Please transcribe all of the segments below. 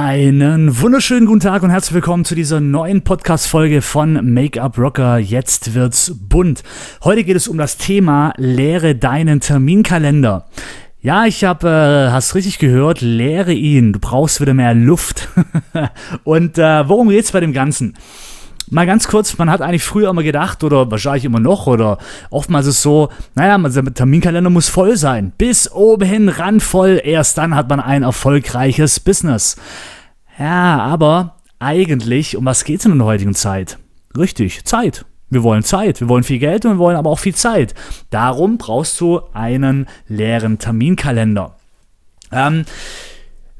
Einen wunderschönen guten Tag und herzlich willkommen zu dieser neuen Podcast-Folge von Make-up Rocker. Jetzt wird's bunt. Heute geht es um das Thema Leere deinen Terminkalender. Ja, ich habe, äh, hast richtig gehört, leere ihn. Du brauchst wieder mehr Luft. und äh, worum geht's bei dem Ganzen? Mal ganz kurz, man hat eigentlich früher immer gedacht, oder wahrscheinlich immer noch, oder oftmals ist es so, naja, der Terminkalender muss voll sein. Bis oben hin randvoll, erst dann hat man ein erfolgreiches Business. Ja, aber eigentlich, um was geht es in der heutigen Zeit? Richtig, Zeit. Wir wollen Zeit, wir wollen viel Geld und wir wollen aber auch viel Zeit. Darum brauchst du einen leeren Terminkalender. Ähm,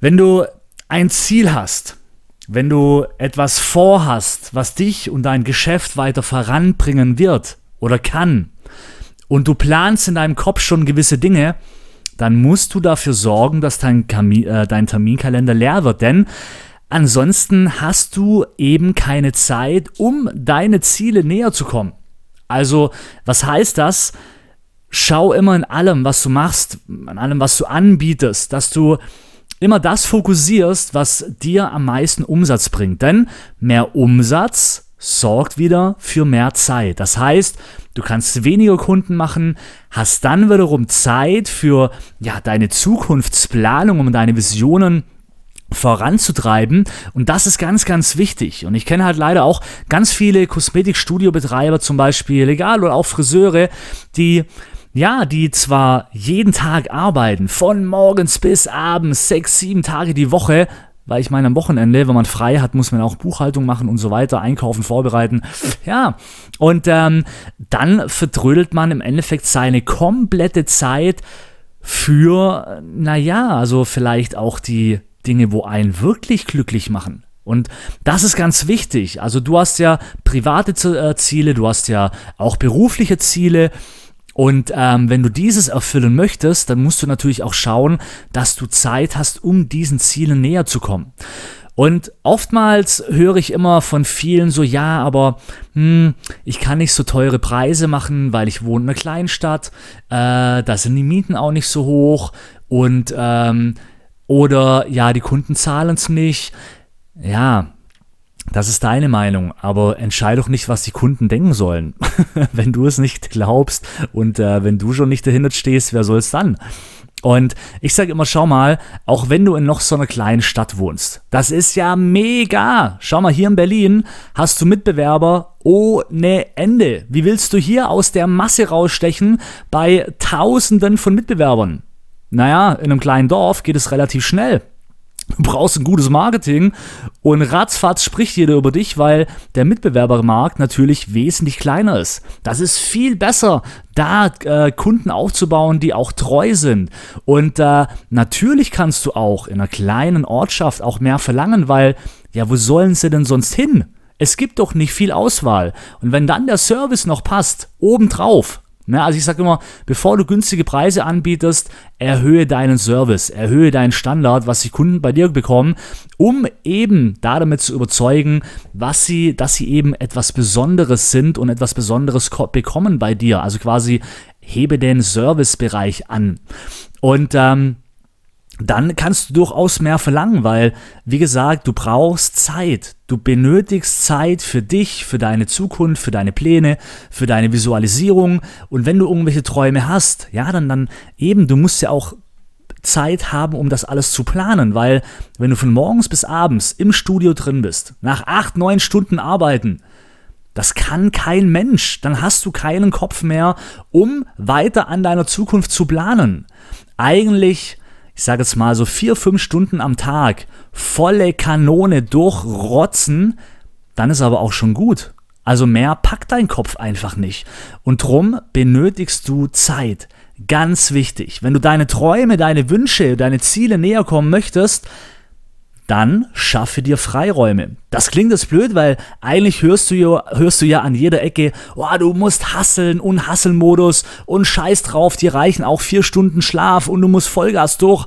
wenn du ein Ziel hast, wenn du etwas vorhast, was dich und dein Geschäft weiter voranbringen wird oder kann, und du planst in deinem Kopf schon gewisse Dinge, dann musst du dafür sorgen, dass dein, Kami äh, dein Terminkalender leer wird. Denn ansonsten hast du eben keine Zeit, um deine Ziele näher zu kommen. Also, was heißt das? Schau immer in allem, was du machst, in allem, was du anbietest, dass du immer das fokussierst, was dir am meisten Umsatz bringt. Denn mehr Umsatz sorgt wieder für mehr Zeit. Das heißt, du kannst weniger Kunden machen, hast dann wiederum Zeit für ja, deine Zukunftsplanung, um deine Visionen voranzutreiben und das ist ganz, ganz wichtig und ich kenne halt leider auch ganz viele Kosmetikstudiobetreiber zum Beispiel, egal oder auch Friseure, die ja, die zwar jeden Tag arbeiten, von morgens bis abends, sechs, sieben Tage die Woche, weil ich meine, am Wochenende, wenn man frei hat, muss man auch Buchhaltung machen und so weiter, einkaufen, vorbereiten. Ja, und ähm, dann verdrödelt man im Endeffekt seine komplette Zeit für, naja, also vielleicht auch die Dinge, wo einen wirklich glücklich machen. Und das ist ganz wichtig. Also du hast ja private äh, Ziele, du hast ja auch berufliche Ziele und ähm, wenn du dieses erfüllen möchtest, dann musst du natürlich auch schauen, dass du Zeit hast, um diesen Zielen näher zu kommen. Und oftmals höre ich immer von vielen so, ja, aber hm, ich kann nicht so teure Preise machen, weil ich wohne in einer Kleinstadt, äh, da sind die Mieten auch nicht so hoch und ähm, oder ja, die Kunden zahlen es nicht. Ja, das ist deine Meinung, aber entscheide doch nicht, was die Kunden denken sollen. wenn du es nicht glaubst und äh, wenn du schon nicht dahinter stehst, wer soll es dann? Und ich sage immer, schau mal, auch wenn du in noch so einer kleinen Stadt wohnst, das ist ja mega. Schau mal, hier in Berlin hast du Mitbewerber ohne Ende. Wie willst du hier aus der Masse rausstechen bei Tausenden von Mitbewerbern? Naja, in einem kleinen Dorf geht es relativ schnell. Du brauchst ein gutes Marketing und ratzfatz spricht jeder über dich, weil der Mitbewerbermarkt natürlich wesentlich kleiner ist. Das ist viel besser, da äh, Kunden aufzubauen, die auch treu sind. Und äh, natürlich kannst du auch in einer kleinen Ortschaft auch mehr verlangen, weil, ja, wo sollen sie denn sonst hin? Es gibt doch nicht viel Auswahl. Und wenn dann der Service noch passt, obendrauf, Ne, also ich sage immer, bevor du günstige Preise anbietest, erhöhe deinen Service, erhöhe deinen Standard, was die Kunden bei dir bekommen, um eben damit zu überzeugen, was sie, dass sie eben etwas Besonderes sind und etwas Besonderes bekommen bei dir. Also quasi hebe den Servicebereich an. Und ähm, dann kannst du durchaus mehr verlangen, weil, wie gesagt, du brauchst Zeit. Du benötigst Zeit für dich, für deine Zukunft, für deine Pläne, für deine Visualisierung. Und wenn du irgendwelche Träume hast, ja, dann, dann eben, du musst ja auch Zeit haben, um das alles zu planen, weil wenn du von morgens bis abends im Studio drin bist, nach acht, neun Stunden arbeiten, das kann kein Mensch. Dann hast du keinen Kopf mehr, um weiter an deiner Zukunft zu planen. Eigentlich ich sage jetzt mal so vier, fünf Stunden am Tag volle Kanone durchrotzen, dann ist aber auch schon gut. Also mehr packt dein Kopf einfach nicht. Und drum benötigst du Zeit. Ganz wichtig. Wenn du deine Träume, deine Wünsche, deine Ziele näher kommen möchtest, dann schaffe dir Freiräume. Das klingt jetzt blöd, weil eigentlich hörst du ja, hörst du ja an jeder Ecke, oh, du musst hasseln und Hasselmodus und scheiß drauf, dir reichen auch vier Stunden Schlaf und du musst Vollgas durch.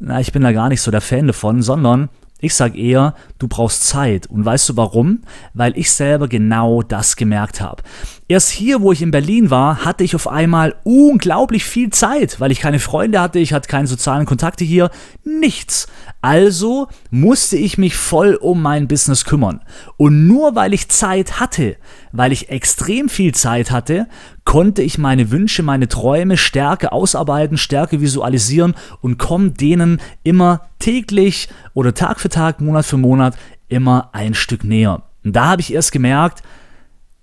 Na, ich bin da gar nicht so der Fan davon, sondern Ich sage eher, du brauchst Zeit. Und weißt du warum? Weil ich selber genau das gemerkt habe. Erst hier, wo ich in Berlin war, hatte ich auf einmal unglaublich viel Zeit, weil ich keine Freunde hatte, ich hatte keine sozialen Kontakte hier, nichts. Also musste ich mich voll um mein Business kümmern. Und nur weil ich Zeit hatte, weil ich extrem viel Zeit hatte, konnte ich meine Wünsche, meine Träume stärker ausarbeiten, stärker visualisieren und komme denen immer täglich oder Tag für Tag, Monat für Monat immer ein Stück näher. Und da habe ich erst gemerkt,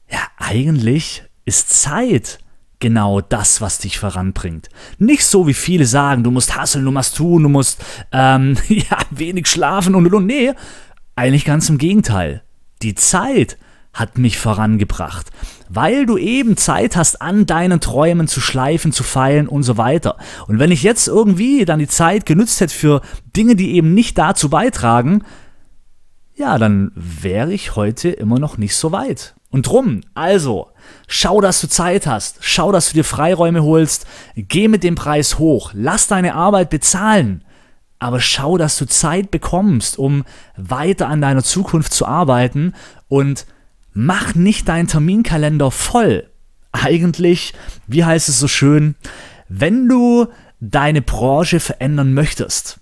ja, eigentlich ist Zeit genau das, was dich voranbringt. Nicht so, wie viele sagen, du musst hasseln, du musst tun, du musst ähm, ja, wenig schlafen und und und. Nee, eigentlich ganz im Gegenteil. Die Zeit hat mich vorangebracht, weil du eben Zeit hast, an deinen Träumen zu schleifen, zu feilen und so weiter. Und wenn ich jetzt irgendwie dann die Zeit genützt hätte für Dinge, die eben nicht dazu beitragen, ja, dann wäre ich heute immer noch nicht so weit. Und drum, also, schau, dass du Zeit hast, schau, dass du dir Freiräume holst, geh mit dem Preis hoch, lass deine Arbeit bezahlen, aber schau, dass du Zeit bekommst, um weiter an deiner Zukunft zu arbeiten. Und mach nicht deinen Terminkalender voll. Eigentlich, wie heißt es so schön, wenn du deine Branche verändern möchtest,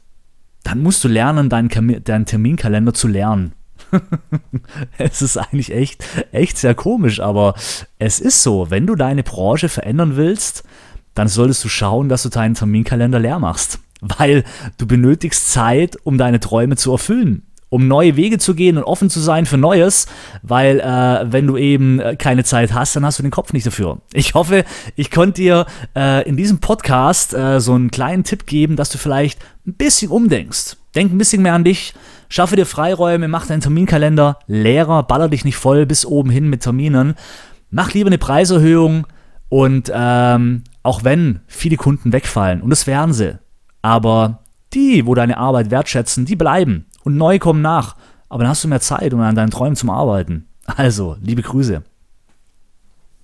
dann musst du lernen, deinen, Terminkalender zu lernen. es ist eigentlich echt, echt sehr komisch, aber es ist so, wenn du deine Branche verändern willst, dann solltest du schauen, dass du deinen Terminkalender leer machst, weil du benötigst Zeit, um deine Träume zu erfüllen um neue Wege zu gehen und offen zu sein für Neues, weil äh, wenn du eben äh, keine Zeit hast, dann hast du den Kopf nicht dafür. Ich hoffe, ich konnte dir äh, in diesem Podcast äh, so einen kleinen Tipp geben, dass du vielleicht ein bisschen umdenkst. Denk ein bisschen mehr an dich, schaffe dir Freiräume, mach deinen Terminkalender leerer, baller dich nicht voll bis oben hin mit Terminen. Mach lieber eine Preiserhöhung und ähm, auch wenn viele Kunden wegfallen, und das werden sie, aber die, wo deine Arbeit wertschätzen, die bleiben und neue kommen nach. Aber dann hast du mehr Zeit, um an deinen Träumen zu arbeiten. Also, liebe Grüße.